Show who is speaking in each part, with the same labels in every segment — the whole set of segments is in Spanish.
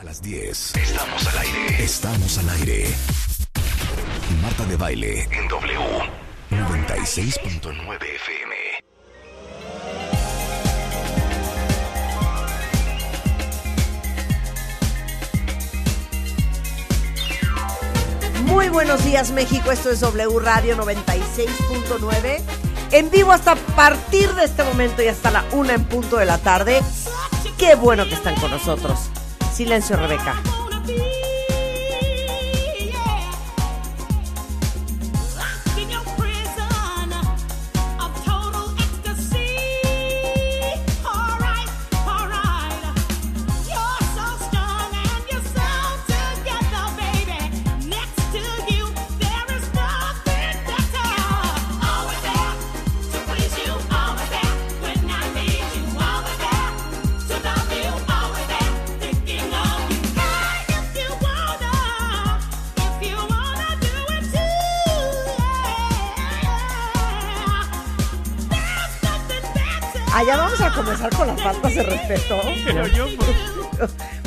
Speaker 1: A las 10. Estamos al aire. Estamos al aire. Marta de baile en W. 96.9 FM.
Speaker 2: Muy buenos días México, esto es W Radio 96.9. En vivo hasta partir de este momento y hasta la una en punto de la tarde. Qué bueno que están con nosotros. Silencio Rebeca. Allá vamos a comenzar con las faltas de respeto.
Speaker 3: Pero yo,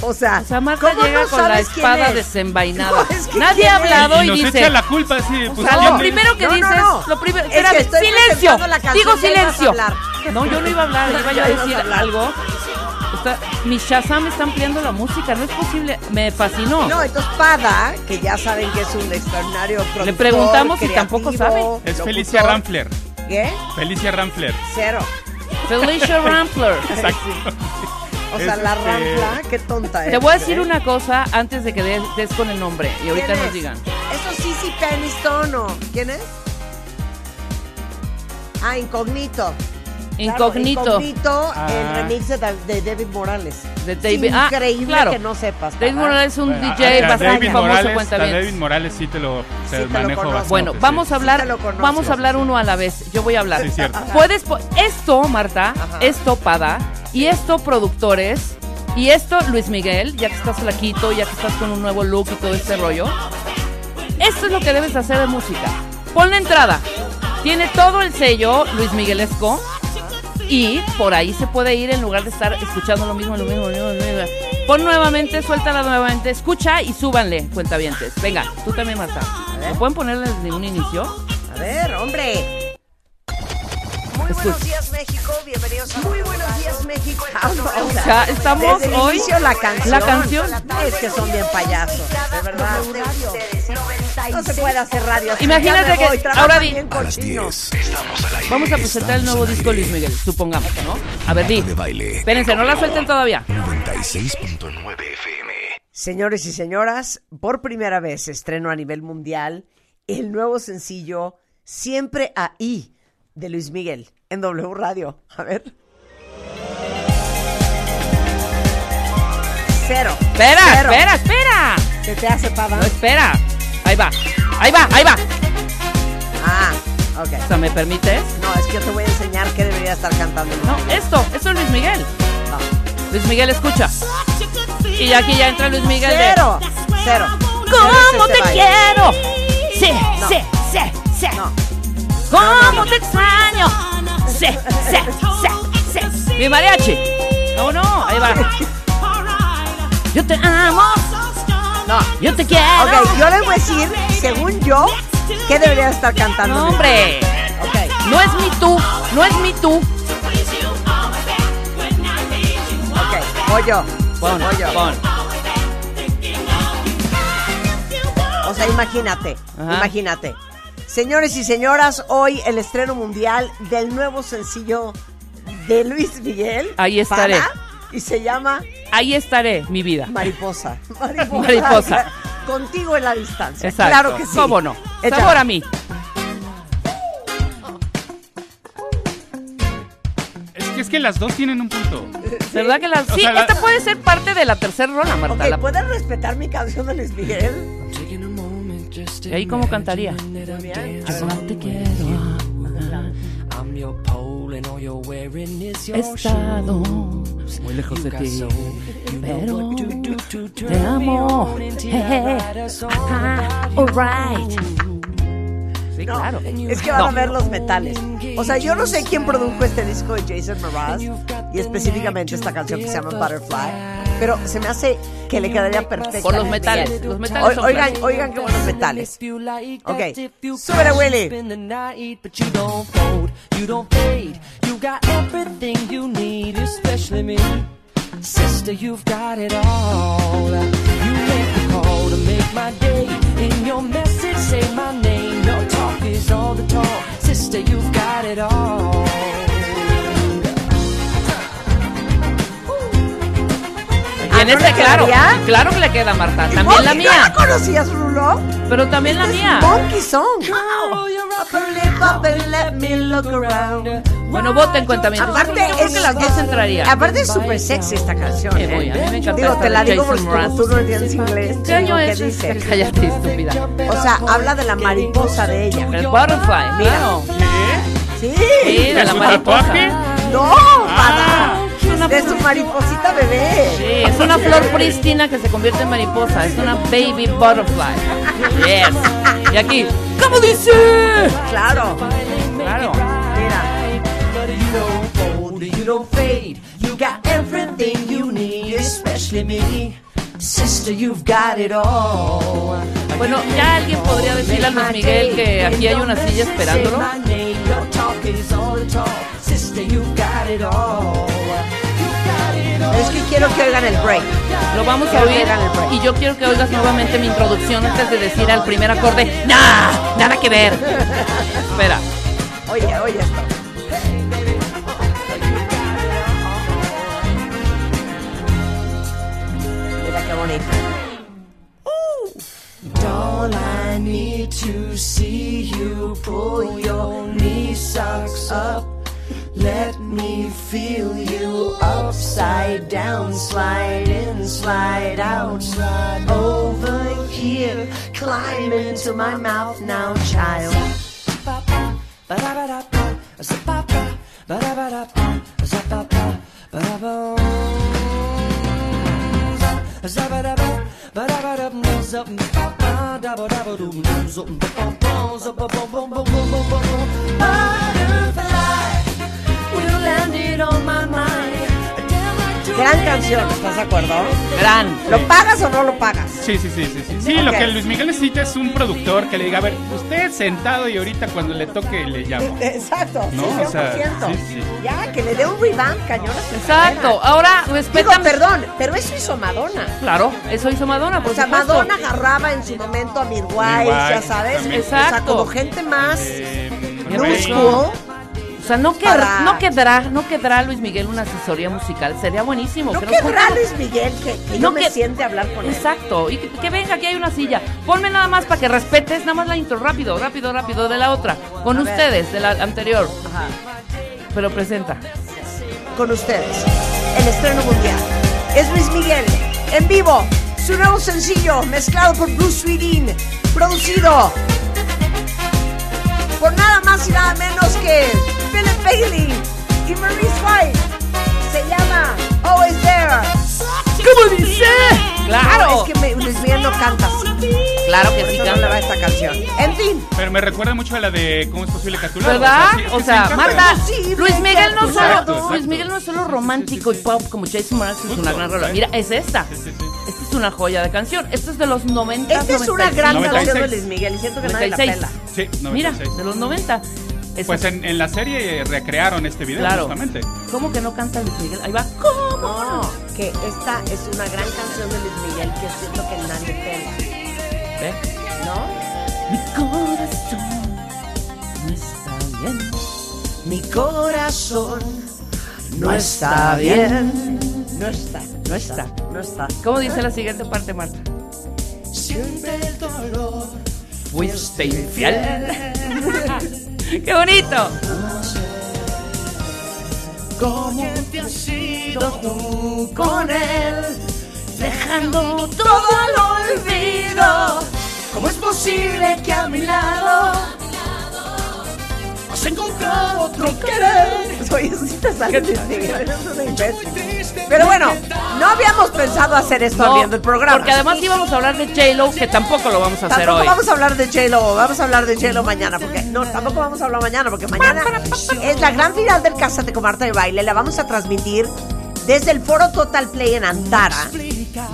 Speaker 2: O sea,
Speaker 4: O sea, Marta
Speaker 2: ¿cómo
Speaker 4: llega
Speaker 2: no
Speaker 4: con la espada
Speaker 2: es?
Speaker 4: desenvainada.
Speaker 2: No, es que
Speaker 4: Nadie ha hablado
Speaker 3: y
Speaker 4: y,
Speaker 3: nos
Speaker 4: dice.
Speaker 3: echa la culpa.
Speaker 4: O
Speaker 3: Pues,
Speaker 4: sea,
Speaker 3: ¿quién
Speaker 4: lo primero que
Speaker 2: No,
Speaker 4: dices,
Speaker 2: no.
Speaker 4: lo primero,
Speaker 2: Es que
Speaker 4: espérame,
Speaker 2: estoy
Speaker 4: silencio,
Speaker 2: la
Speaker 4: digo silencio. No, yo no iba a hablar, iba yo a decir algo. Está, mi Shazam está ampliando la música, no es posible, me fascinó.
Speaker 2: No, entonces Pada, que ya saben que es un extraordinario productor,
Speaker 4: Le preguntamos y
Speaker 2: creativo,
Speaker 4: tampoco sabe.
Speaker 3: Es
Speaker 2: locutor.
Speaker 3: Felicia Ramfler.
Speaker 2: ¿Qué?
Speaker 3: Felicia Ramfler.
Speaker 2: Cero.
Speaker 4: Felicia Rampler.
Speaker 3: Exacto.
Speaker 2: O sea, la
Speaker 3: este,
Speaker 2: rampla, qué tonta
Speaker 4: Te
Speaker 2: es.
Speaker 4: voy a decir una cosa antes de que des, des con el nombre y ahorita
Speaker 2: ¿Quién
Speaker 4: nos
Speaker 2: es?
Speaker 4: digan.
Speaker 2: Eso sí, sí, Peniston o... ¿Quién es? Ah, Incognito. Claro,
Speaker 4: Incógnito
Speaker 2: Incognito,
Speaker 3: Ah.
Speaker 2: el remix de, Da- de David Morales.
Speaker 4: de
Speaker 2: Es
Speaker 4: David. Ah,
Speaker 2: increíble
Speaker 4: claro.
Speaker 2: que no sepas.
Speaker 4: David. Morales es un
Speaker 3: Bueno,
Speaker 4: DJ
Speaker 3: a- a
Speaker 4: bastante
Speaker 3: David
Speaker 4: famoso,
Speaker 3: Morales,
Speaker 4: cuenta bien.
Speaker 3: David Morales sí te lo, te
Speaker 2: Sí te lo
Speaker 3: manejo
Speaker 2: conozco.
Speaker 3: bastante.
Speaker 4: Bueno,
Speaker 3: sí.
Speaker 4: vamos a hablar, vamos a hablar uno a la vez. Yo voy a hablar.
Speaker 3: Sí, cierto.
Speaker 4: Puedes esto, Marta,
Speaker 2: Ajá.
Speaker 4: esto Pada, y esto productores, y esto Luis Miguel, ya que estás flaquito, ya que estás con un nuevo look y todo este rollo. Esto es lo que debes hacer de música. Pon la entrada. Tiene todo el sello Luis Miguelesco. Y por ahí se puede ir en lugar de estar escuchando lo mismo, lo mismo, lo mismo, lo mismo. Pon nuevamente, suéltala nuevamente, escucha y súbanle, cuentavientes. Venga, tú también, Marta. ¿Lo pueden poner desde un inicio?
Speaker 2: A ver, hombre. Muy buenos días, México. Bienvenidos a Muy buenos días, México.
Speaker 4: O sea, estamos
Speaker 2: Desde
Speaker 4: hoy-
Speaker 2: inicio la canción.
Speaker 4: la canción.
Speaker 2: Es que son bien payasos, de verdad. No se puede hacer radio así.
Speaker 4: Imagínate que
Speaker 2: voy,
Speaker 4: ahora di-
Speaker 2: bien
Speaker 1: A las
Speaker 2: cochino.
Speaker 1: 10. Estamos al aire.
Speaker 4: Vamos a presentar el nuevo disco Luis. Miguel, supongamos, ¿no? A ver, di.
Speaker 1: Marta de baile.
Speaker 4: Espérense, no la suelten todavía.
Speaker 1: 96.9 FM.
Speaker 2: Señores y señoras, por primera vez estreno a nivel mundial el nuevo sencillo Siempre ahí de Luis Miguel en W Radio. A ver. Cero.
Speaker 4: Espera,
Speaker 2: Cero.
Speaker 4: espera, espera.
Speaker 2: ¿Se te hace pava?
Speaker 4: No, espera. Ahí va, ahí va, ahí va.
Speaker 2: Ah, ok.
Speaker 4: O sea, ¿me permites?
Speaker 2: No, es que yo te voy a enseñar qué debería estar cantando. Luis
Speaker 4: No,
Speaker 2: Miguel.
Speaker 4: esto, esto es Luis Miguel.
Speaker 2: No.
Speaker 4: Luis Miguel, escucha. Y aquí ya entra Luis Miguel de...
Speaker 2: Cero. Cero.
Speaker 4: ¿Cómo
Speaker 2: Cero es
Speaker 4: te
Speaker 2: baile.
Speaker 4: quiero? Sí,
Speaker 2: No.
Speaker 4: sí, sí, sí.
Speaker 2: No.
Speaker 4: ¿Cómo te extraño? Sí, sí, sí, sí. Mi mariachi. No, no, ahí va. Yo te amo.
Speaker 2: No.
Speaker 4: Yo te quiero.
Speaker 2: Ok, yo les voy a decir, según yo, qué debería estar cantando.
Speaker 4: No, hombre.
Speaker 2: Miguel. Ok.
Speaker 4: No es mi tú, no es mi tú.
Speaker 2: Ok, voy yo.
Speaker 4: Pon,
Speaker 2: voy yo.
Speaker 4: pon.
Speaker 2: O sea, imagínate,
Speaker 4: Ajá.
Speaker 2: imagínate. Señores y señoras, hoy el estreno mundial del nuevo sencillo de Luis Miguel.
Speaker 4: Ahí estaré.
Speaker 2: Para, y se llama
Speaker 4: Ahí estaré, mi vida.
Speaker 2: Mariposa. Mariposa.
Speaker 4: Mariposa.
Speaker 2: Contigo en la distancia.
Speaker 4: Exacto.
Speaker 2: Claro que sí.
Speaker 4: ¿Cómo no? Sabor a mí.
Speaker 3: Es que, es que las dos tienen un punto.
Speaker 4: ¿Verdad que la
Speaker 3: O
Speaker 4: Sí,
Speaker 3: sea, la-
Speaker 4: esta puede ser parte de la tercera rola, Marta.
Speaker 2: Ok,
Speaker 4: La-
Speaker 2: ¿pueden respetar mi canción de Luis Miguel?
Speaker 4: ¿Y ahí cómo cantaría?
Speaker 2: Muy bien.
Speaker 4: Yo no te quiero. He estado muy lejos de ti, pero te amo. Jeje. Ajá, alright. Sí,
Speaker 2: No,
Speaker 4: claro.
Speaker 2: es que van
Speaker 4: No.
Speaker 2: a ver los metales. O sea, yo no sé quién produjo este disco de Jason Mraz y específicamente esta canción que se llama Butterfly, Pero se me hace que le quedaría perfecto.
Speaker 4: Por los metales, los metales son
Speaker 2: oigan, oigan qué buenos metales.
Speaker 5: Ok,
Speaker 2: súbele, Willy.
Speaker 5: Sister, you've got it all. You make the call to make my day. In your message, say my name. All the talk. Sister, you've got it all.
Speaker 4: Y en
Speaker 2: ¿no
Speaker 4: este, claro, claro que le queda, Marta. También la mía.
Speaker 2: ¿No la conocías, Rulo?
Speaker 4: Pero también la mía.
Speaker 2: Monkey Song.
Speaker 5: You're a
Speaker 2: Up and lift up and let me look around.
Speaker 4: Bueno, voten cuentamientos.
Speaker 2: Aparte, es
Speaker 4: que las dos entrarían.
Speaker 2: Aparte es súper sexy esta canción. ¿eh?
Speaker 4: muy, a mí me encanta
Speaker 2: Digo, te la digo
Speaker 4: Jason
Speaker 2: porque como tú no entiendes inglés.
Speaker 4: ¿Qué
Speaker 2: te digo
Speaker 4: año es?
Speaker 2: dice.
Speaker 4: Cállate, estúpida.
Speaker 2: O sea, habla de la mariposa de ella.
Speaker 4: El butterfly, claro.
Speaker 2: Sí.
Speaker 4: Sí, de
Speaker 3: ¿De
Speaker 4: la mariposa.
Speaker 3: tatuaje?
Speaker 2: No,
Speaker 3: Ah.
Speaker 2: para. De su mariposita bebé.
Speaker 4: Sí, es una flor prístina que se convierte en mariposa. Es una baby butterfly. Yes. Y aquí, ¿cómo dice?
Speaker 2: Claro.
Speaker 4: Claro.
Speaker 2: Mira.
Speaker 5: But you don't fold, you don't fade. You got everything you need, especially me. Sister, you've got it all.
Speaker 4: Bueno, ya alguien podría decirle a Luis Miguel que aquí hay una silla esperándolo.
Speaker 2: Es que quiero que oigan el break.
Speaker 4: Lo vamos a
Speaker 2: Quiero
Speaker 4: oír y yo quiero que oigas nuevamente mi introducción antes de decir al primer acorde, ¡Nah! Nada que ver. Espera.
Speaker 2: Oye, oye esto. Mira qué bonito.
Speaker 5: All I need to see you pull your knee socks up. Let me feel you upside down, slide in, slide out, slide over here. Climb into my mouth now, child. Butterfly,
Speaker 2: Gran canción, ¿estás de acuerdo?
Speaker 4: Gran.
Speaker 2: ¿Lo pagas o no lo pagas?
Speaker 3: Sí, sí, sí, sí, sí. Sí, lo que Luis Miguel necesita es un productor que le diga, a ver, usted sentado y ahorita cuando le toque le llamo.
Speaker 2: Exacto,
Speaker 3: No,
Speaker 2: sí,
Speaker 3: o sea,
Speaker 2: 100%.
Speaker 3: sí, sí.
Speaker 2: Ya, que le dé un revamp cañón
Speaker 4: Exacto. Ahora
Speaker 2: Digo,
Speaker 4: respetan.
Speaker 2: perdón, pero eso hizo Madonna.
Speaker 4: Claro, eso hizo Madonna, por
Speaker 2: O sea,
Speaker 4: supuesto.
Speaker 2: Madonna agarraba en su momento a Midwives,
Speaker 3: Midwives,
Speaker 2: ya sabes.
Speaker 3: también.
Speaker 2: O sea,
Speaker 4: Exacto.
Speaker 2: como gente más
Speaker 3: Eh.
Speaker 4: O sea, no,
Speaker 2: Para-
Speaker 4: no quedará, no quedará Luis Miguel una asesoría musical. Sería buenísimo.
Speaker 2: No
Speaker 4: que nos ponga-
Speaker 2: Luis Miguel que, que
Speaker 4: No
Speaker 2: no me siente a hablar con él.
Speaker 4: Exacto, y que, que venga, aquí hay una silla. Ponme nada más para que respetes, nada más la intro, rápido, rápido, rápido, de la otra. Con
Speaker 2: A ver.
Speaker 4: ustedes, de la anterior.
Speaker 2: Ajá.
Speaker 4: Pero presenta.
Speaker 2: Con ustedes, el estreno mundial. Es Luis Miguel, en vivo. Su nuevo sencillo, mezclado por Bruce Sweden, producido por nada más y nada menos que Philip Bailey y Maurice White. Se llama Always There.
Speaker 4: ¿Cómo dice? ¡Claro!
Speaker 2: No, es que me- Luis Miguel no canta así.
Speaker 4: Claro que sí, canta.
Speaker 2: esta canción. En fin,
Speaker 3: Pero me recuerda mucho a la de ¿Cómo es posible que?
Speaker 4: ¿Verdad?
Speaker 3: sí,
Speaker 4: O
Speaker 3: sí
Speaker 4: sea. Marta,
Speaker 2: Sí,
Speaker 4: Luis Miguel no solo,
Speaker 3: exacto.
Speaker 4: Luis Miguel no es solo romántico y pop como Jason Mraz, es una gran rola. Mira, es esta.
Speaker 3: Sí, sí, sí.
Speaker 4: Esta es una joya de canción. Esta es de los 90.
Speaker 2: esta es una gran
Speaker 3: 96.
Speaker 2: canción de Luis Miguel y siento que nadie la
Speaker 4: 96.
Speaker 2: pela.
Speaker 3: Sí,
Speaker 4: Mira,
Speaker 3: 96.
Speaker 4: de los 90.
Speaker 3: Pues en, en la serie recrearon este video
Speaker 4: Claro.
Speaker 3: justamente.
Speaker 4: ¿Cómo que no canta Luis Miguel? Ahí va. ¿Cómo?
Speaker 2: No, que esta es una gran canción de Luis Miguel que siento que nadie pela.
Speaker 4: ¿Ve?
Speaker 2: ¿No?
Speaker 4: Mi corazón no está bien.
Speaker 5: Mi corazón
Speaker 2: No está bien. No está, no está, no está.
Speaker 4: ¿Cómo dice la siguiente parte, Marta?
Speaker 5: siente el dolor.
Speaker 4: Fuiste infiel. ¡Qué bonito!
Speaker 5: ¿Cómo te has ido tú con él?
Speaker 4: Dejando
Speaker 5: Todo al olvido. ¿Cómo es posible que a mi lado has encontrado otro querer?
Speaker 2: Sale Luis Miguel, eres una imbécil. Pero bueno, no habíamos pensado hacer esto
Speaker 4: No,
Speaker 2: abriendo el programa.
Speaker 4: Porque además íbamos a hablar de J-Lo, que tampoco lo vamos a hacer
Speaker 2: Tampoco
Speaker 4: hoy.
Speaker 2: vamos a hablar de J-Lo, vamos a hablar de J-Lo mañana, porque no, tampoco vamos a hablar mañana, porque mañana es la gran final del Cásate con Marta de Baile, la vamos a transmitir desde el foro Total Play en Antara,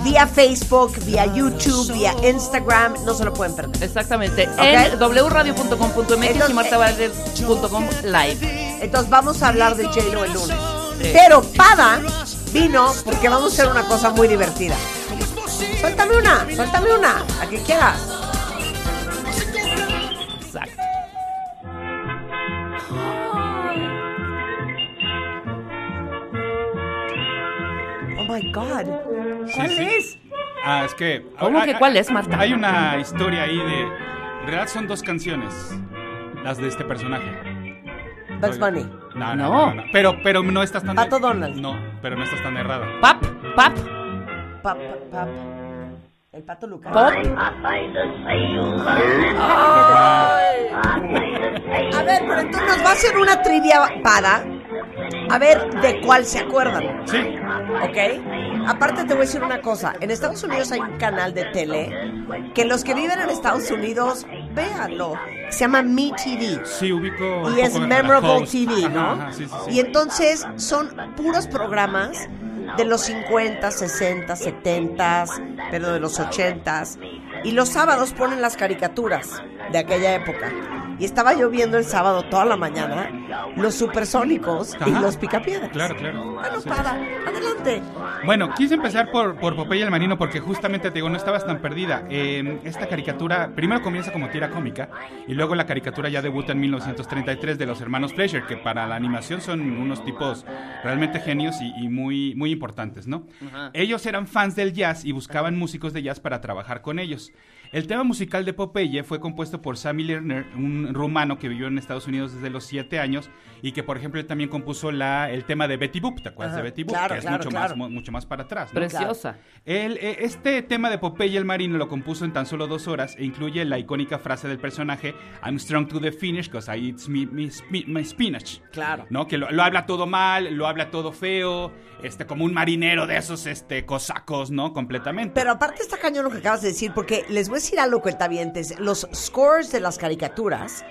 Speaker 2: vía Facebook, vía YouTube, vía Instagram, no se lo pueden perder.
Speaker 4: Exactamente.
Speaker 2: Ok.
Speaker 4: En wradio.com.mx y
Speaker 2: Entonces,
Speaker 4: martavalles.com live.
Speaker 2: Entonces vamos a hablar de J-Lo el lunes. Pero Pada vino porque vamos a hacer una cosa muy divertida. Suéltame una, suéltame una, a que quieras.
Speaker 4: Exacto.
Speaker 2: Oh my God. ¿Cuál
Speaker 3: sí.
Speaker 2: es?
Speaker 3: Ah, es que.
Speaker 4: ¿Cómo
Speaker 3: ah,
Speaker 4: que cuál es, Marta?
Speaker 3: Hay una historia ahí de. En realidad son dos canciones. Las de este personaje.
Speaker 2: Bugs Bunny.
Speaker 3: No, no,
Speaker 4: No.
Speaker 3: no. no. Pero, pero no estás tan.
Speaker 2: Pato Donald.
Speaker 3: No, pero no estás tan errada.
Speaker 4: Pap, pap,
Speaker 2: Pap, pap. El pato Lucas.
Speaker 4: pop.
Speaker 2: A ver, pero entonces nos va a hacer una trivia Pada. A ver de cuál se acuerdan.
Speaker 3: Sí.
Speaker 2: ¿Ok? Aparte te voy a decir una cosa. En Estados Unidos hay un canal de tele que los que viven en Estados Unidos, véanlo. Se llama MeTV.
Speaker 3: Sí, ubico. un
Speaker 2: Y es Memorable. TV, ¿no?
Speaker 3: ajá, sí, sí, sí.
Speaker 2: Y entonces son puros programas de los 50, 60, 70, pero de los 80. Y los sábados ponen las caricaturas de aquella época. Y estaba yo viendo el sábado toda la mañana los supersónicos y los picapiedras.
Speaker 3: Claro, claro.
Speaker 2: Bueno,
Speaker 3: Sí.
Speaker 2: para, adelante.
Speaker 3: Bueno, quise empezar por, por Popeye el Marino porque justamente te digo, no estabas tan perdida. Eh, esta caricatura primero comienza como tira cómica y luego la caricatura ya debuta en 1933 de los hermanos Fleischer, que para la animación son unos tipos realmente genios y, y muy, muy importantes, ¿no? Ellos eran fans del jazz y buscaban músicos de jazz para trabajar con ellos. El tema musical de Popeye fue compuesto por Sammy Lerner, un rumano que vivió en Estados Unidos desde los 7 años y que, por ejemplo, él también compuso la, el tema de Betty Boop, ¿te acuerdas
Speaker 2: Ajá,
Speaker 3: de Betty Boop?
Speaker 2: claro,
Speaker 3: que es
Speaker 2: claro,
Speaker 3: mucho,
Speaker 2: claro.
Speaker 3: Más, mu- mucho más para atrás. ¿no?
Speaker 4: Preciosa.
Speaker 3: El, eh, este tema de Popeye el Marino lo compuso en tan solo dos horas e incluye la icónica frase del personaje I'm strong to the finish because I eat me, me my spinach.
Speaker 2: Claro.
Speaker 3: ¿No? Que lo, lo habla todo mal, lo habla todo feo, este, como un marinero de esos este, cosacos, ¿no? Completamente.
Speaker 2: Pero aparte está cañón lo que acabas de decir, porque les voy a decir algo, cuentavientes. Los scores de las caricaturas,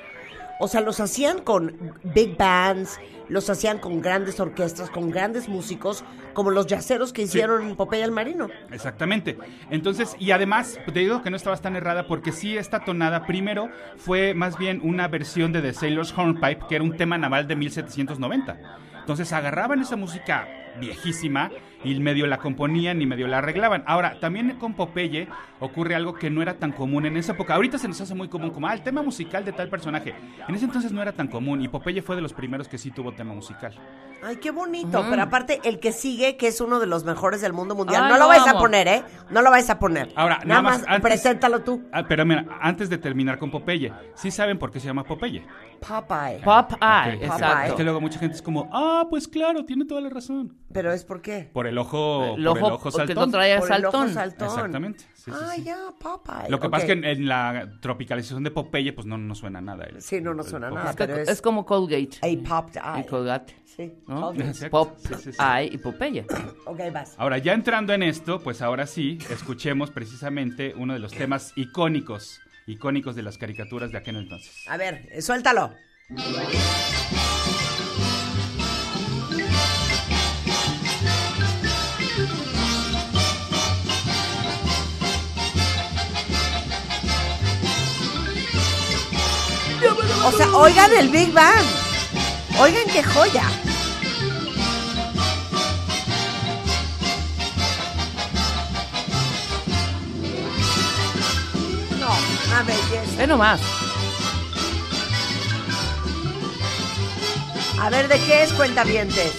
Speaker 2: o sea, los hacían con big bands, los hacían con grandes orquestas, con grandes músicos, como los yaceros que hicieron en Popeye el Marino.
Speaker 3: Exactamente. Entonces, y además, te digo que no estabas tan errada porque sí, esta tonada primero fue más bien una versión de The Sailor's Hornpipe, que era un tema naval de 1790. Entonces agarraban esa música viejísima y medio la componían y medio la arreglaban. Ahora, también con Popeye ocurre algo que no era tan común en esa época. Ahorita se nos hace muy común, como, ah, el tema musical de tal personaje. En ese entonces no era tan común y Popeye fue de los primeros que sí tuvo tema musical.
Speaker 2: Ay, qué bonito. Pero aparte, el que sigue, que es uno de los mejores del mundo mundial.
Speaker 4: Ay,
Speaker 2: no lo
Speaker 4: lo
Speaker 2: vais a poner, ¿eh? No lo vais a poner.
Speaker 3: Ahora,
Speaker 2: nada,
Speaker 3: nada
Speaker 2: más,
Speaker 3: antes-
Speaker 2: preséntalo tú.
Speaker 3: Ah, pero mira, antes de terminar con Popeye, ¿sí saben por qué se llama Popeye?
Speaker 2: Popeye.
Speaker 4: Pop Eye,
Speaker 3: Ok.
Speaker 4: exacto.
Speaker 3: Es que luego mucha gente es como, ah, pues claro, tiene toda la razón.
Speaker 2: Pero es por qué.
Speaker 3: Por el ojo,
Speaker 4: El
Speaker 3: por el
Speaker 4: ojo,
Speaker 3: ojo
Speaker 4: que
Speaker 3: saltón.
Speaker 4: lo trae
Speaker 2: el ojo
Speaker 4: saltón.
Speaker 2: saltón.
Speaker 3: Exactamente. Sí, sí,
Speaker 2: ah,
Speaker 3: sí.
Speaker 2: ya, Popeye.
Speaker 3: Lo que
Speaker 2: Ok.
Speaker 3: pasa es que en, en la tropicalización de Popeye, pues no, no suena nada. el-
Speaker 2: Sí, no, no
Speaker 3: el
Speaker 2: suena nada.
Speaker 4: Es, que-
Speaker 2: pero es-
Speaker 4: es como Colgate.
Speaker 2: A popped eye.
Speaker 4: Y Colgate.
Speaker 2: Sí.
Speaker 4: ¿no? Pop
Speaker 3: Sí, sí, sí.
Speaker 4: Eye y Popeye.
Speaker 2: Ok, vas.
Speaker 3: Ahora, ya entrando en esto, pues ahora sí, escuchemos precisamente uno de los temas icónicos, icónicos de las caricaturas de aquel entonces.
Speaker 2: A ver, eh, suéltalo. O sea, oigan el Big Bang. Oigan qué joya. No, una belleza.
Speaker 4: Ve nomás.
Speaker 2: A ver, ¿de qué es cuentavientes?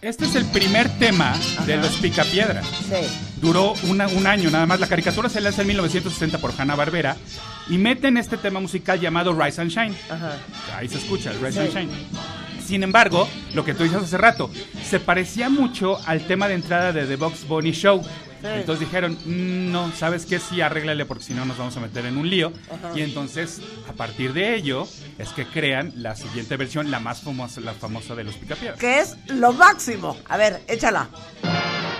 Speaker 3: Este es el primer tema de los Picapiedras.
Speaker 2: Sí.
Speaker 3: Duró una- un año nada más. La caricatura se lanza en 1960 por Hanna Barbera y meten este tema musical llamado Rise and Shine.
Speaker 2: Ajá.
Speaker 3: Ahí se escucha, Rise
Speaker 2: Sí.
Speaker 3: and Shine. Sin embargo, lo que tú dices hace rato, se parecía mucho al tema de entrada de The Box Bunny Show. Entonces dijeron, "Mm, no, ¿sabes qué? Sí, arréglale porque si no nos vamos a meter en un lío. Y entonces, a partir de ello, es que crean la siguiente versión, la más famosa, la famosa de los Picapiedras.
Speaker 2: Que es lo máximo. A ver, échala.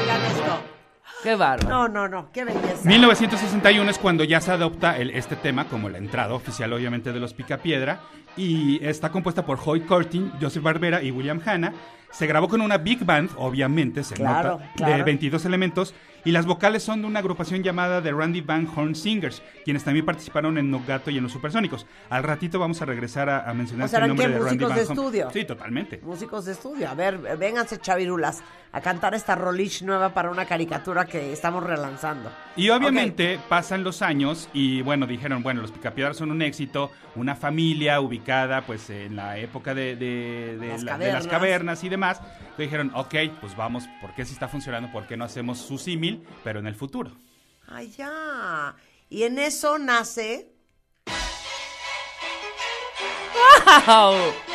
Speaker 2: Oigan esto.
Speaker 4: Qué bárbaro.
Speaker 2: No, no, no, qué belleza.
Speaker 3: 1961 es cuando ya se adopta el- este tema como la entrada oficial, obviamente, de los Picapiedra. Y está compuesta por Hoyt Curtin, Joseph Barbera y William Hanna. Se grabó con una big band, obviamente, se
Speaker 2: Claro,
Speaker 3: nota,
Speaker 2: claro.
Speaker 3: de 22 elementos. Y las vocales son de una agrupación llamada The Randy Van Horn Singers, quienes también participaron en No Gato y en Los Supersónicos. Al ratito vamos a regresar a, a mencionar
Speaker 2: O sea,
Speaker 3: el
Speaker 2: ¿eran
Speaker 3: nombre
Speaker 2: qué,
Speaker 3: de Randy
Speaker 2: músicos
Speaker 3: Van
Speaker 2: de
Speaker 3: Horn.
Speaker 2: estudio?
Speaker 3: Sí, totalmente.
Speaker 2: Músicos de estudio. A ver, vénganse chavirulas a cantar esta rolish nueva para una caricatura que estamos relanzando.
Speaker 3: Y obviamente pasan los años y bueno, dijeron, bueno, los Picapiedras son un éxito, una familia ubicada pues en la época de, de- de
Speaker 2: Las
Speaker 3: la- de las
Speaker 2: cavernas.
Speaker 3: cavernas y demás. Entonces dijeron, ok, pues vamos, ¿por qué si está funcionando? ¿Por qué no hacemos su símil, pero en el futuro?
Speaker 2: Ay, ya. Y en eso nace
Speaker 4: ¡Wow!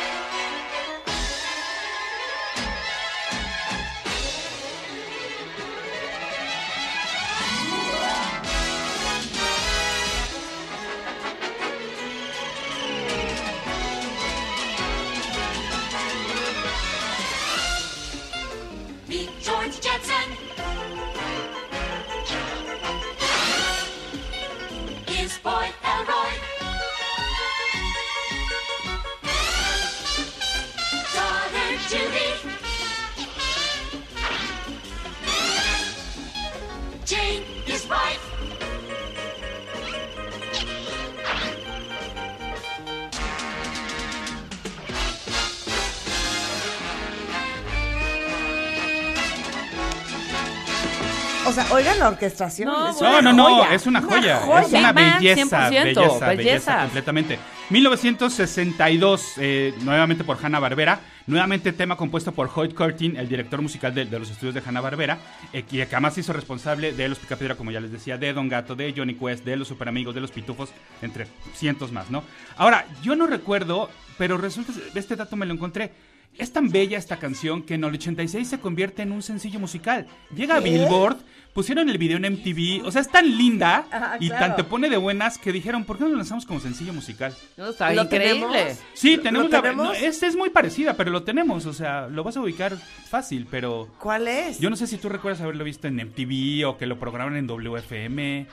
Speaker 2: Orquestación.
Speaker 4: No,
Speaker 2: es
Speaker 3: No,
Speaker 2: una
Speaker 3: no, es una joya,
Speaker 2: joya.
Speaker 3: es una belleza,
Speaker 4: 100%,
Speaker 3: belleza, belleza, completamente. 1962, eh, nuevamente por Hanna Barbera, nuevamente tema compuesto por Hoyt Curtin, el director musical de, de los estudios de Hanna Barbera, eh, que además se hizo responsable de los Picapiedra, como ya les decía, de Don Gato, de Johnny Quest, de los Super Amigos, de los Pitufos, entre cientos más, ¿no? Ahora, yo no recuerdo, pero resulta, este dato me lo encontré. Es tan bella esta canción que en el 86 se convierte en un sencillo musical. Llega a
Speaker 2: ¿Qué?
Speaker 3: Billboard, pusieron el video en MTV, o sea, es tan linda
Speaker 2: Ajá,
Speaker 3: y
Speaker 2: claro.
Speaker 3: tan te pone de buenas que dijeron, ¿por qué no lo lanzamos como sencillo musical?
Speaker 4: No, está
Speaker 2: ¿Lo
Speaker 4: increíble.
Speaker 2: tenemos?
Speaker 3: Sí,
Speaker 2: ¿Lo-
Speaker 3: tenemos
Speaker 2: lo
Speaker 3: la
Speaker 2: tenemos?
Speaker 3: no, esta es muy parecida, pero lo tenemos, o sea, lo vas a ubicar fácil, pero
Speaker 2: ¿Cuál es?
Speaker 3: yo no sé si tú recuerdas haberlo visto en MTV o que lo programaron en WFM.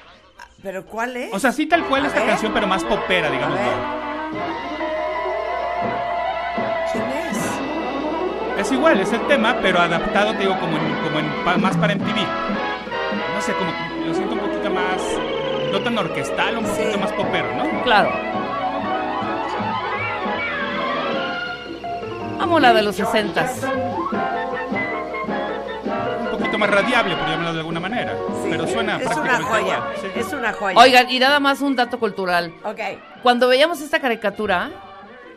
Speaker 2: ¿Pero cuál es?
Speaker 3: O sea, sí tal cual
Speaker 2: A
Speaker 3: esta
Speaker 2: ver.
Speaker 3: canción, pero más popera, digamos.
Speaker 2: Es
Speaker 3: igual, es el tema, pero adaptado, te digo, como, en, como en, pa- más para MTV. No sé, como que lo siento un poquito más, no tan orquestal, un poquito
Speaker 2: Sí.
Speaker 3: más popero, ¿no?
Speaker 4: Claro. Amo la de los 60
Speaker 3: Un poquito más radiable, por llamarlo de alguna manera.
Speaker 2: Sí.
Speaker 3: Pero suena
Speaker 2: Es una
Speaker 3: prácticamente
Speaker 2: joya.
Speaker 3: igual, sí.
Speaker 2: Es una joya.
Speaker 4: Oigan, y nada más un dato cultural.
Speaker 2: Ok.
Speaker 4: Cuando veíamos esta caricatura,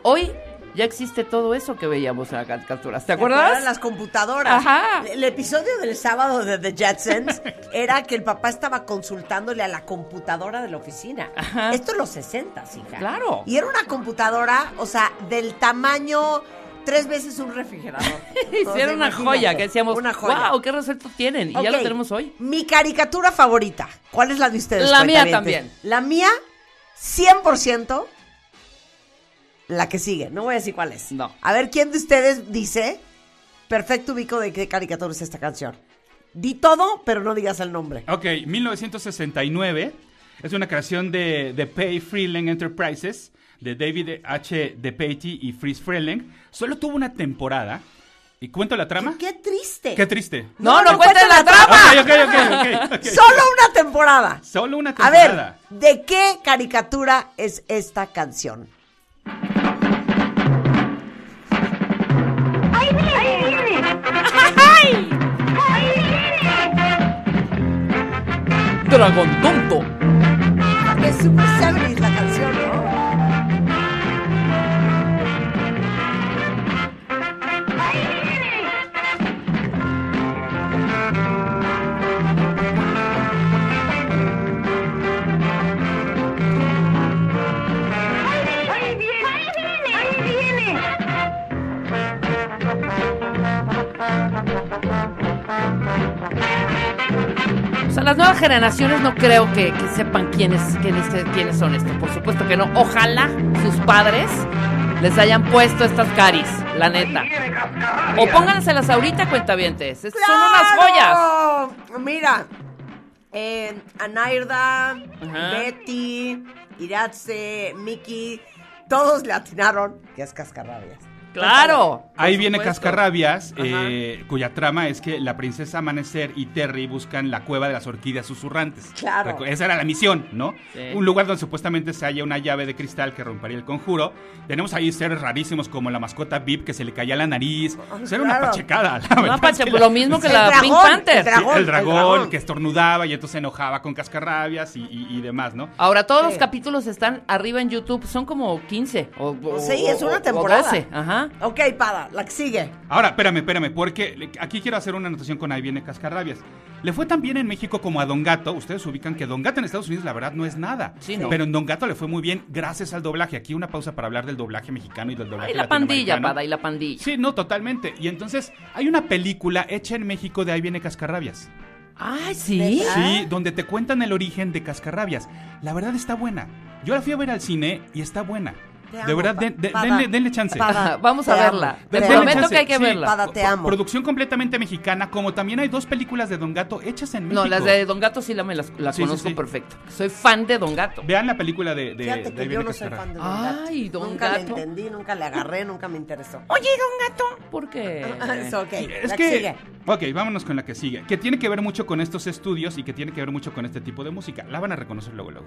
Speaker 4: hoy ya existe todo eso que veíamos en la caricatura. ¿Te acuerdas?
Speaker 2: Las computadoras.
Speaker 4: Ajá.
Speaker 2: El episodio del sábado de The Jetsons era que el papá estaba consultándole a la computadora de la oficina.
Speaker 4: Ajá.
Speaker 2: Esto en los 60, hija.
Speaker 4: Claro.
Speaker 2: Y era una computadora, o sea, del tamaño tres veces un refrigerador.
Speaker 4: Sí,
Speaker 2: sea,
Speaker 4: era una joya que decíamos,
Speaker 2: Una joya.
Speaker 4: wow, qué resuelto tienen. Y ya lo tenemos hoy.
Speaker 2: Mi caricatura favorita. ¿Cuál es la de ustedes?
Speaker 4: La mía también.
Speaker 2: La mía, 100%, la que sigue. No voy a decir cuál es.
Speaker 4: No.
Speaker 2: A ver, ¿quién de ustedes dice, perfecto ubico de qué caricatura es esta canción? Di todo, pero no digas el nombre.
Speaker 3: Ok, 1969 es una creación de, de Pay Freeling Enterprises de David H. DePatie y Fritz Freeling. Solo tuvo una temporada. ¿Y cuento la trama?
Speaker 2: ¡Qué triste!
Speaker 3: Qué triste.
Speaker 4: No,
Speaker 2: No,
Speaker 4: no, la trama.
Speaker 3: Ok, ok, ok, ok, ok.
Speaker 2: ¡Solo una temporada!
Speaker 3: Solo una
Speaker 2: A
Speaker 3: temporada.
Speaker 2: ver, ¿de qué caricatura es esta canción?
Speaker 4: Dragón tonto. Las nuevas generaciones no creo que, que sepan quiénes, quiénes, quiénes son estos. Por supuesto que no. Ojalá sus padres les hayan puesto estas caris, la neta. O pónganselas ahorita, cuentavientes. Es- Son unas joyas.
Speaker 2: Mira, eh, Anairda,
Speaker 4: Ajá.
Speaker 2: Betty, Iratze, Miki, todos le atinaron que es cascarrabias.
Speaker 4: Claro.
Speaker 3: Ahí viene
Speaker 4: supuesto.
Speaker 3: Cascarrabias, eh, cuya trama es que la princesa Amanecer y Terry buscan la cueva de las orquídeas susurrantes.
Speaker 2: Claro.
Speaker 3: Recu- Esa era la misión, ¿no?
Speaker 4: Sí.
Speaker 3: Un lugar donde supuestamente se halla una llave de cristal que rompería el conjuro. Tenemos ahí seres rarísimos como la mascota Vip que se le caía la nariz. O sea, era una pachecada. la
Speaker 4: Una
Speaker 3: verdad
Speaker 4: pache-
Speaker 3: es que
Speaker 4: lo mismo que
Speaker 2: El
Speaker 4: la
Speaker 2: dragón,
Speaker 4: Pink
Speaker 2: el
Speaker 4: Panther.
Speaker 2: dragón.
Speaker 3: Sí, el dragón,
Speaker 2: el dragón.
Speaker 3: que estornudaba y entonces se enojaba con cascarrabias y, y- y demás, ¿no?
Speaker 4: Ahora todos
Speaker 2: Sí.
Speaker 4: los capítulos están arriba en YouTube, son como 15 o, o-
Speaker 2: Sí, es una
Speaker 4: o
Speaker 2: temporada.
Speaker 4: 12, ajá.
Speaker 2: Ok, Pada, la que sigue.
Speaker 3: Ahora, espérame, espérame, porque aquí quiero hacer una anotación con Ahí viene Cascarrabias. Le fue tan bien en México como a Don Gato. Ustedes ubican que Don Gato en Estados Unidos, la verdad, no es nada.
Speaker 4: Sí, no.
Speaker 3: Pero en Don Gato le fue muy bien gracias al doblaje. Aquí una pausa para hablar del doblaje mexicano y del doblaje
Speaker 4: Y la pandilla. Pada, y la pandilla.
Speaker 3: Sí, no, totalmente. Y entonces, hay una película hecha en México de Ahí viene Cascarrabias.
Speaker 4: Ay, sí.
Speaker 3: Sí, donde te cuentan el origen de Cascarrabias. La verdad está buena. Yo la fui a ver al cine y está buena.
Speaker 2: Te
Speaker 3: de
Speaker 2: amo,
Speaker 3: verdad, den- denle, denle chance.
Speaker 2: Pada,
Speaker 4: Vamos a verla.
Speaker 2: te
Speaker 4: prometo
Speaker 3: chance.
Speaker 4: que hay que
Speaker 3: Sí.
Speaker 4: verla.
Speaker 2: Pada, te
Speaker 3: Pro-
Speaker 2: amo.
Speaker 3: Producción completamente mexicana, como también hay dos películas de Don Gato hechas en México.
Speaker 4: No, las de Don Gato sí la, me las, las
Speaker 3: Sí, sí,
Speaker 4: conozco
Speaker 3: sí.
Speaker 4: perfecto. Soy fan de Don Gato.
Speaker 3: Vean la película de, de,
Speaker 2: Fíjate que yo no soy fan de Don Gato.
Speaker 4: Ay, Don
Speaker 2: Nunca le
Speaker 4: Gato.
Speaker 2: entendí, nunca le agarré, nunca me interesó.
Speaker 4: Oye, Don Gato. ¿Por qué?
Speaker 2: Es ok,
Speaker 3: Es
Speaker 2: la
Speaker 3: que,
Speaker 2: sigue.
Speaker 3: ok, vámonos con la que sigue. Que tiene que ver mucho con estos estudios y que tiene que ver mucho con este tipo de música. La van a reconocer luego, luego.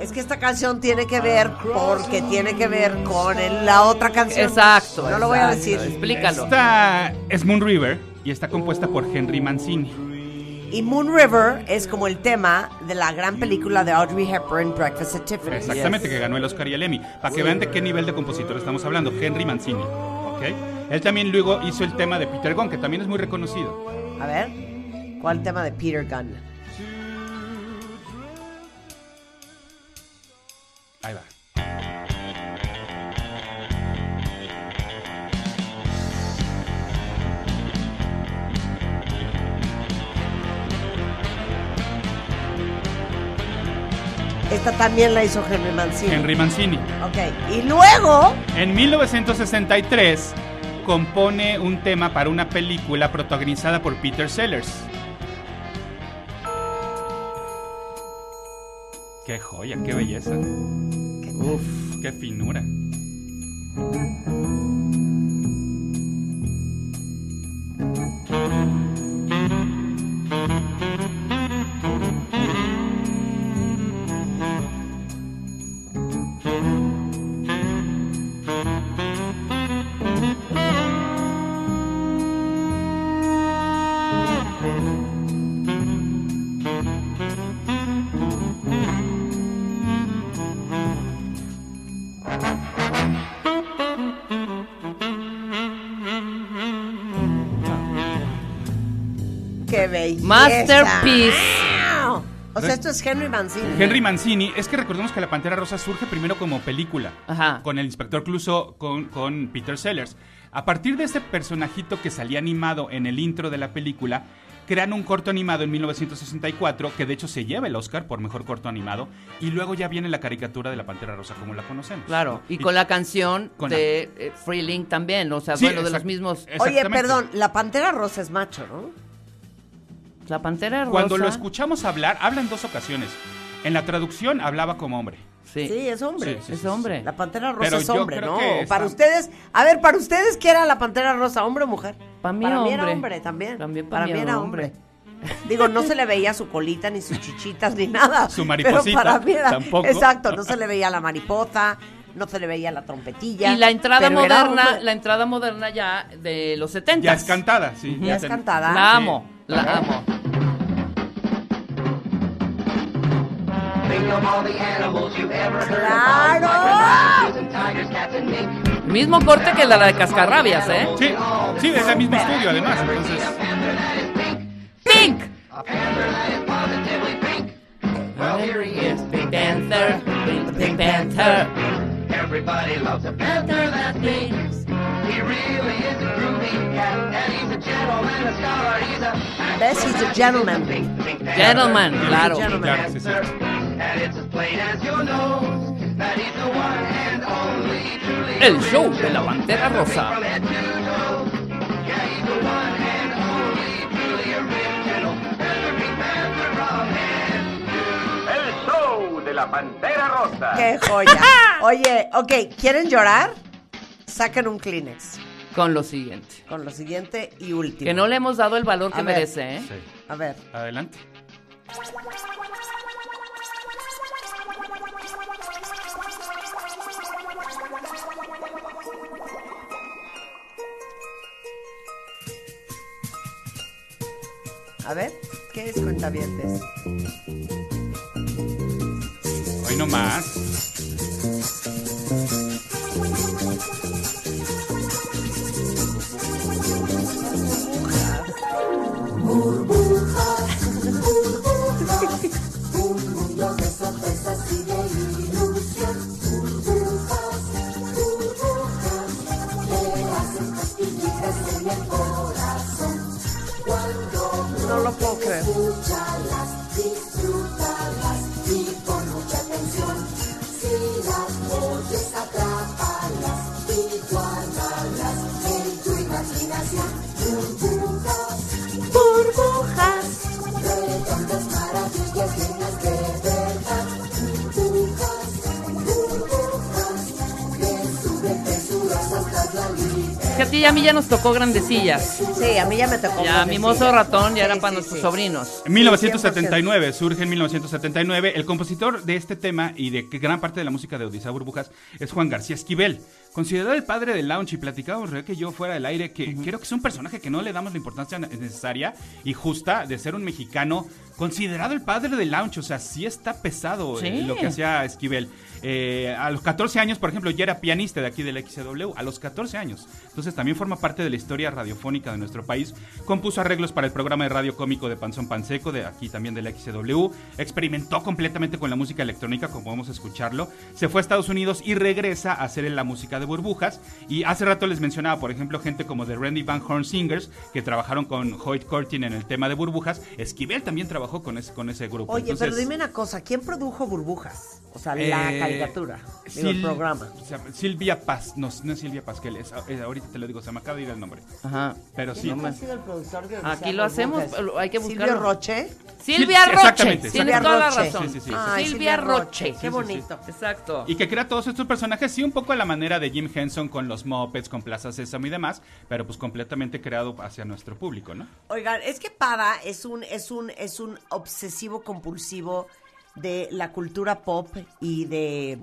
Speaker 2: Es que esta canción tiene que ver porque tiene que ver con el- la otra canción.
Speaker 4: Exacto.
Speaker 2: No lo voy a decir.
Speaker 4: Explícalo.
Speaker 3: Esta es Moon River y está compuesta por Henry Mancini.
Speaker 2: Y Moon River es como el tema de la gran película de Audrey Hepburn, Breakfast at Tiffany's.
Speaker 3: Exactamente, que ganó el Oscar y el Emmy. Para que vean de qué nivel de compositor estamos hablando. Henry Mancini. ¿ok? Él también luego hizo el tema de Peter Gunn, que también es muy reconocido.
Speaker 2: A ver, ¿cuál tema de Peter Gunn? Esta también la hizo Henry Mancini.
Speaker 3: Henry Mancini.
Speaker 2: Ok, y luego,
Speaker 3: En 1963 compone un tema para una película protagonizada por Peter Sellers. Qué joya, qué belleza. Uf, qué finura.
Speaker 4: Masterpiece.
Speaker 2: O sea, esto es Henry Mancini.
Speaker 3: Henry Mancini, es que recordemos que La Pantera Rosa surge primero como película,
Speaker 4: Ajá.
Speaker 3: con el inspector Clouseau, con, con Peter Sellers. A partir de ese personajito que salía animado en el intro de la película, crean un corto animado en 1964, que de hecho se lleva el Oscar por mejor corto animado, y luego ya viene la caricatura de La Pantera Rosa como la conocemos.
Speaker 4: Claro. Y con la canción
Speaker 3: con la-
Speaker 4: de eh, Free Link también. O sea,
Speaker 3: Sí,
Speaker 4: bueno, de los mismos.
Speaker 2: Oye, perdón, la pantera rosa es macho, ¿no?
Speaker 4: La pantera rosa.
Speaker 3: Cuando lo escuchamos hablar, habla en dos ocasiones. En la traducción hablaba como hombre.
Speaker 4: Sí.
Speaker 2: Sí, es hombre.
Speaker 3: Sí, sí,
Speaker 4: Es
Speaker 3: sí,
Speaker 4: hombre.
Speaker 2: La pantera rosa
Speaker 3: Pero
Speaker 2: es hombre, ¿no?
Speaker 3: esta-
Speaker 2: Para ustedes, a ver, para ustedes, ¿qué era la pantera rosa, hombre o mujer?
Speaker 4: Pa' mí,
Speaker 2: para mí era
Speaker 4: hombre.
Speaker 2: hombre también.
Speaker 4: También pa'
Speaker 2: para
Speaker 4: mí era
Speaker 2: hombre. Digo, no se le veía su colita, ni sus chichitas, ni nada.
Speaker 3: Su mariposita,
Speaker 2: Pero para mí era,
Speaker 3: tampoco.
Speaker 2: Exacto, no se le veía la mariposa, no se le veía la trompetilla.
Speaker 4: Y la entrada moderna,
Speaker 2: hombre.
Speaker 4: la entrada moderna ya de los 70.
Speaker 3: Ya es cantada, sí.
Speaker 2: Ya es
Speaker 3: ten-
Speaker 2: cantada.
Speaker 4: La
Speaker 3: Sí.
Speaker 4: amo, la amo.
Speaker 2: ¡Claro!
Speaker 4: Mismo corte que la de Cascarrabias, ¿eh?
Speaker 3: Sí, sí, es el mismo estudio además, entonces...
Speaker 4: ¡Pink! Pink Panther, Pink, Pink Panther.
Speaker 6: Everybody loves a panther that thinks he really is a groovy cat, and he's a gentleman, a scholar, he's a
Speaker 2: a gentleman.
Speaker 4: Gentleman, claro.
Speaker 2: Gentleman.
Speaker 3: Claro, sí, sí.
Speaker 6: And it's as plain as your nose that he's the one and only truly
Speaker 4: El show de la Pantera Rosa.
Speaker 7: la Pantera Rosa.
Speaker 2: ¡Qué joya! Oye, ok, ¿quieren llorar? Saquen un Kleenex
Speaker 4: Con lo siguiente.
Speaker 2: con lo siguiente y último.
Speaker 4: Que no le hemos dado el valor que
Speaker 2: ver.
Speaker 4: merece, ¿eh?
Speaker 3: Sí.
Speaker 2: A ver,
Speaker 3: Adelante.
Speaker 2: a ver, ¿qué es cuentavientes?
Speaker 3: Hoy no más.
Speaker 4: A mí ya nos tocó grandecillas.
Speaker 2: Sí, a mí ya me tocó.
Speaker 4: Ya, mi mozo ratón ya
Speaker 2: Sí,
Speaker 4: era para
Speaker 2: sí,
Speaker 4: nuestros
Speaker 2: sí.
Speaker 4: sobrinos.
Speaker 3: En 1979, surge en 1979. El compositor de este tema y de gran parte de la música de Odisea Burbujas es Juan García Esquivel. Considerado el padre del lounge y platicábamos Rebeca y yo fuera del aire que creo que es un personaje que no le damos la importancia necesaria y justa de ser un mexicano considerado el padre del lounge. O sea, sí está pesado eh, lo que hacía Esquivel. Eh, a los 14 años, por ejemplo, ya era pianista de aquí del XW, a los 14 años. Entonces también forma parte de la historia radiofónica de nuestro país. Compuso arreglos para el programa de radio cómico de Panzón Panseco, de aquí también del XW. Experimentó completamente con la música electrónica, como vamos a escucharlo. Se fue a Estados Unidos y regresa a hacer la música de burbujas. Y hace rato les mencionaba, por ejemplo, gente como The Randy Van Horn Singers, que trabajaron con Hoyt Curtin en el tema de burbujas. Esquivel también trabajó con ese, con ese grupo.
Speaker 2: Oye,
Speaker 3: Entonces,
Speaker 2: pero dime una cosa, ¿quién produjo Burbujas? O sea, la
Speaker 3: eh,
Speaker 2: caricatura, digo, el programa.
Speaker 3: o sea, Silvia Paz, no, no es Silvia Pasquel, es, es- ahorita te lo digo, se me acaba de ir el nombre.
Speaker 4: Ajá.
Speaker 3: Pero sí.
Speaker 2: ¿Quién ha sido el productor de
Speaker 4: Aquí lo hacemos, hay que
Speaker 2: ¿Silvio
Speaker 4: buscarlo.
Speaker 2: Roche?
Speaker 4: Silvia Roche.
Speaker 3: exactamente,
Speaker 4: Tienes
Speaker 2: Silvia
Speaker 4: toda la
Speaker 2: Roche.
Speaker 4: razón.
Speaker 3: Sí, sí, sí.
Speaker 2: Ay,
Speaker 4: Silvia Roche.
Speaker 2: Qué bonito.
Speaker 4: Exacto.
Speaker 3: Y que crea todos estos personajes, sí, un poco a la manera de Jim Henson con los Muppets, con Plaza Sésamo y demás, pero pues completamente creado hacia nuestro público, ¿no?
Speaker 2: Oigan, es que Pada es un, es un, es un obsesivo compulsivo de la cultura pop y de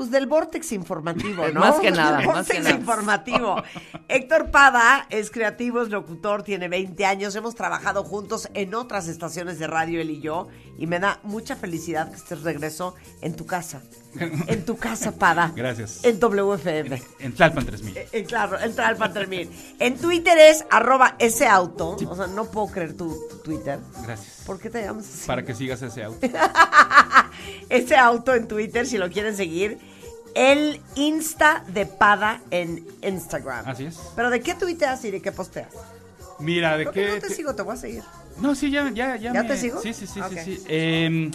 Speaker 2: pues del vortex informativo, ¿no?
Speaker 4: Más que nada,
Speaker 2: Del
Speaker 4: más que
Speaker 2: vortex
Speaker 4: nada.
Speaker 2: informativo. Héctor Pada es creativo, es locutor, tiene 20 años, hemos trabajado juntos en otras estaciones de radio él y yo y me da mucha felicidad que estés regreso en tu casa. En tu casa, Pada.
Speaker 3: Gracias.
Speaker 2: En WFM.
Speaker 3: En Tlalpan 3000.
Speaker 2: Eh, claro, entra al Pantermín. En Twitter es arroba ese auto. O sea, no puedo creer tu Twitter.
Speaker 3: Gracias.
Speaker 2: ¿Por qué te llamas así?
Speaker 3: Para que sigas ese auto.
Speaker 2: Ese auto en Twitter, si lo quieren seguir. El Insta de Pada en Instagram.
Speaker 3: Así es.
Speaker 2: ¿Pero de qué tuiteas y de qué posteas?
Speaker 3: Mira, ¿de
Speaker 2: ¿Por qué no te
Speaker 3: te-
Speaker 2: sigo? Te voy a seguir.
Speaker 3: No, sí, ya, ya, ya.
Speaker 2: ¿Ya
Speaker 3: me-
Speaker 2: te sigo?
Speaker 3: Sí, sí, sí, sí, sí. Em,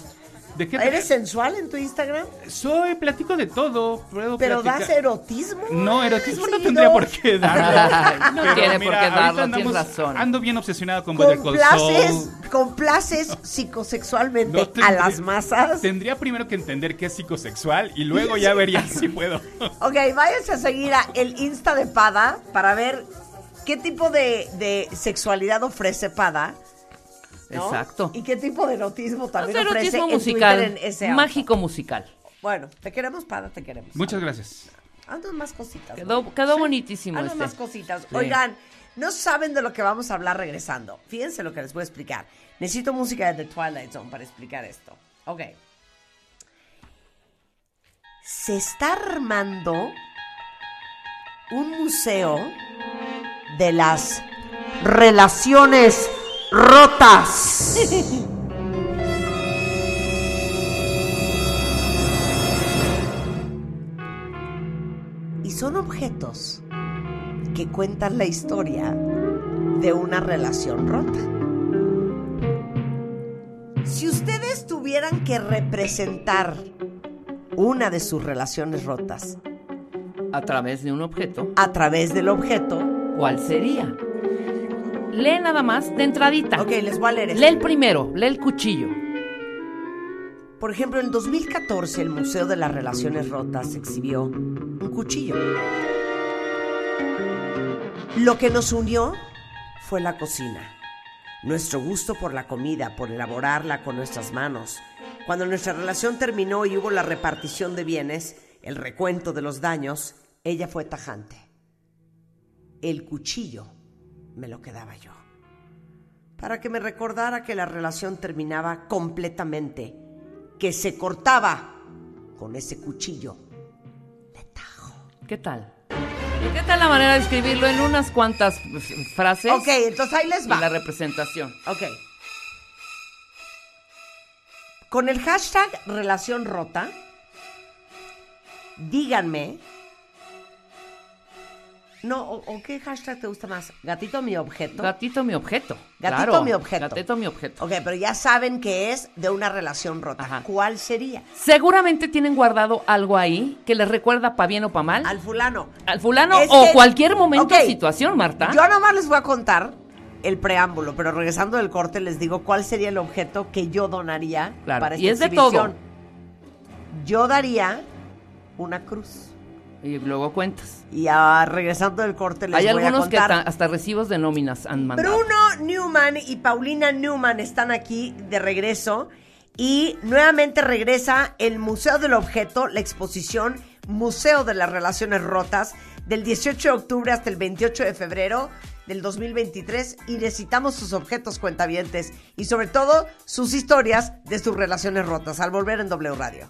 Speaker 3: ¿De qué? te-
Speaker 2: ¿Eres sensual en tu Instagram?
Speaker 3: Soy, platico de todo. Puedo
Speaker 2: ¿Pero
Speaker 3: platicar-
Speaker 2: das erotismo?
Speaker 3: No, erotismo no tendría por qué darlo.
Speaker 4: No
Speaker 3: Pero
Speaker 4: tiene por qué darlo,
Speaker 3: andamos-
Speaker 4: tienes razón.
Speaker 3: Ando bien obsesionado con Better Call
Speaker 2: Complaces,
Speaker 3: Saul.
Speaker 2: complaces psicosexualmente
Speaker 3: No
Speaker 2: a las masas.
Speaker 3: Tendría primero que entender qué es psicosexual y luego ya vería si puedo.
Speaker 2: Ok, váyanse a seguir a el Insta de Pada para ver qué tipo de, de sexualidad ofrece Pada. ¿No?
Speaker 4: Exacto.
Speaker 2: Y qué tipo de erotismo también
Speaker 4: Es
Speaker 2: ofrece
Speaker 4: erotismo
Speaker 2: en
Speaker 4: musical.
Speaker 2: Twitter en ese auto.
Speaker 4: mágico musical.
Speaker 2: Bueno, te queremos, Pada, te queremos.
Speaker 3: Muchas gracias.
Speaker 2: Haznos más cositas.
Speaker 4: Quedó,
Speaker 2: ¿no?
Speaker 4: quedó bonitísimo
Speaker 2: Haznos
Speaker 4: este.
Speaker 2: más cositas.
Speaker 4: Sí.
Speaker 2: Oigan, no saben de lo que vamos a hablar regresando. Fíjense lo que les voy a explicar. Necesito música de The Twilight Zone para explicar esto. Ok. Se está armando un museo de las relaciones rotas. y son objetos que cuentan la historia de una relación rota. Si ustedes tuvieran que representar una de sus relaciones rotas,
Speaker 4: a través de un objeto.
Speaker 2: A través del objeto.
Speaker 4: ¿Cuál sería? Lee nada más de entradita.
Speaker 2: ok, les voy a leer esto.
Speaker 4: Lee el primero, lee el cuchillo.
Speaker 2: Por ejemplo, en 2014 el Museo de las Relaciones Rotas exhibió un cuchillo. Lo que nos unió fue la cocina. Nuestro gusto por la comida, por elaborarla con nuestras manos. Cuando nuestra relación terminó y hubo la repartición de bienes, el recuento de los daños, ella fue tajante. El cuchillo me lo quedaba yo. Para que me recordara que la relación terminaba completamente, que se cortaba con ese cuchillo de tajo.
Speaker 4: ¿Qué tal? ¿Y qué tal la manera de escribirlo en unas cuantas f- frases?
Speaker 2: Ok, entonces ahí les
Speaker 4: Y
Speaker 2: va.
Speaker 4: la representación.
Speaker 2: Ok. Con el hashtag relación rota, díganme. No, o, o qué hashtag te gusta más? Gatito mi objeto.
Speaker 4: Gatito mi objeto.
Speaker 2: Gatito
Speaker 4: claro.
Speaker 2: mi objeto.
Speaker 4: Gatito mi objeto.
Speaker 2: ok, pero ya saben que es de una relación rota.
Speaker 4: Ajá.
Speaker 2: ¿Cuál sería?
Speaker 4: Seguramente tienen guardado algo ahí que les recuerda pa' bien o pa' mal.
Speaker 2: Al fulano.
Speaker 4: Al fulano
Speaker 2: Es
Speaker 4: o
Speaker 2: que-
Speaker 4: cualquier momento o situación, Marta.
Speaker 2: Yo nomás les voy a contar el preámbulo, pero regresando del corte les digo cuál sería el objeto que yo donaría
Speaker 4: Claro,
Speaker 2: para esta
Speaker 4: y es de
Speaker 2: exhibición.
Speaker 4: todo.
Speaker 2: Yo daría una cruz.
Speaker 4: Y luego cuentas.
Speaker 2: Y ah, regresando del corte les
Speaker 4: Hay
Speaker 2: voy a
Speaker 4: algunos que
Speaker 2: contar.
Speaker 4: hasta, hasta recibos de nóminas han mandado.
Speaker 2: Bruno Newman y Paulina Newman están aquí de regreso y nuevamente regresa el Museo del Objeto, la exposición Museo de las Relaciones Rotas del 18 de octubre hasta el 28 de febrero del 2023 y necesitamos sus objetos cuentavientes y sobre todo sus historias de sus relaciones rotas al volver en W Radio.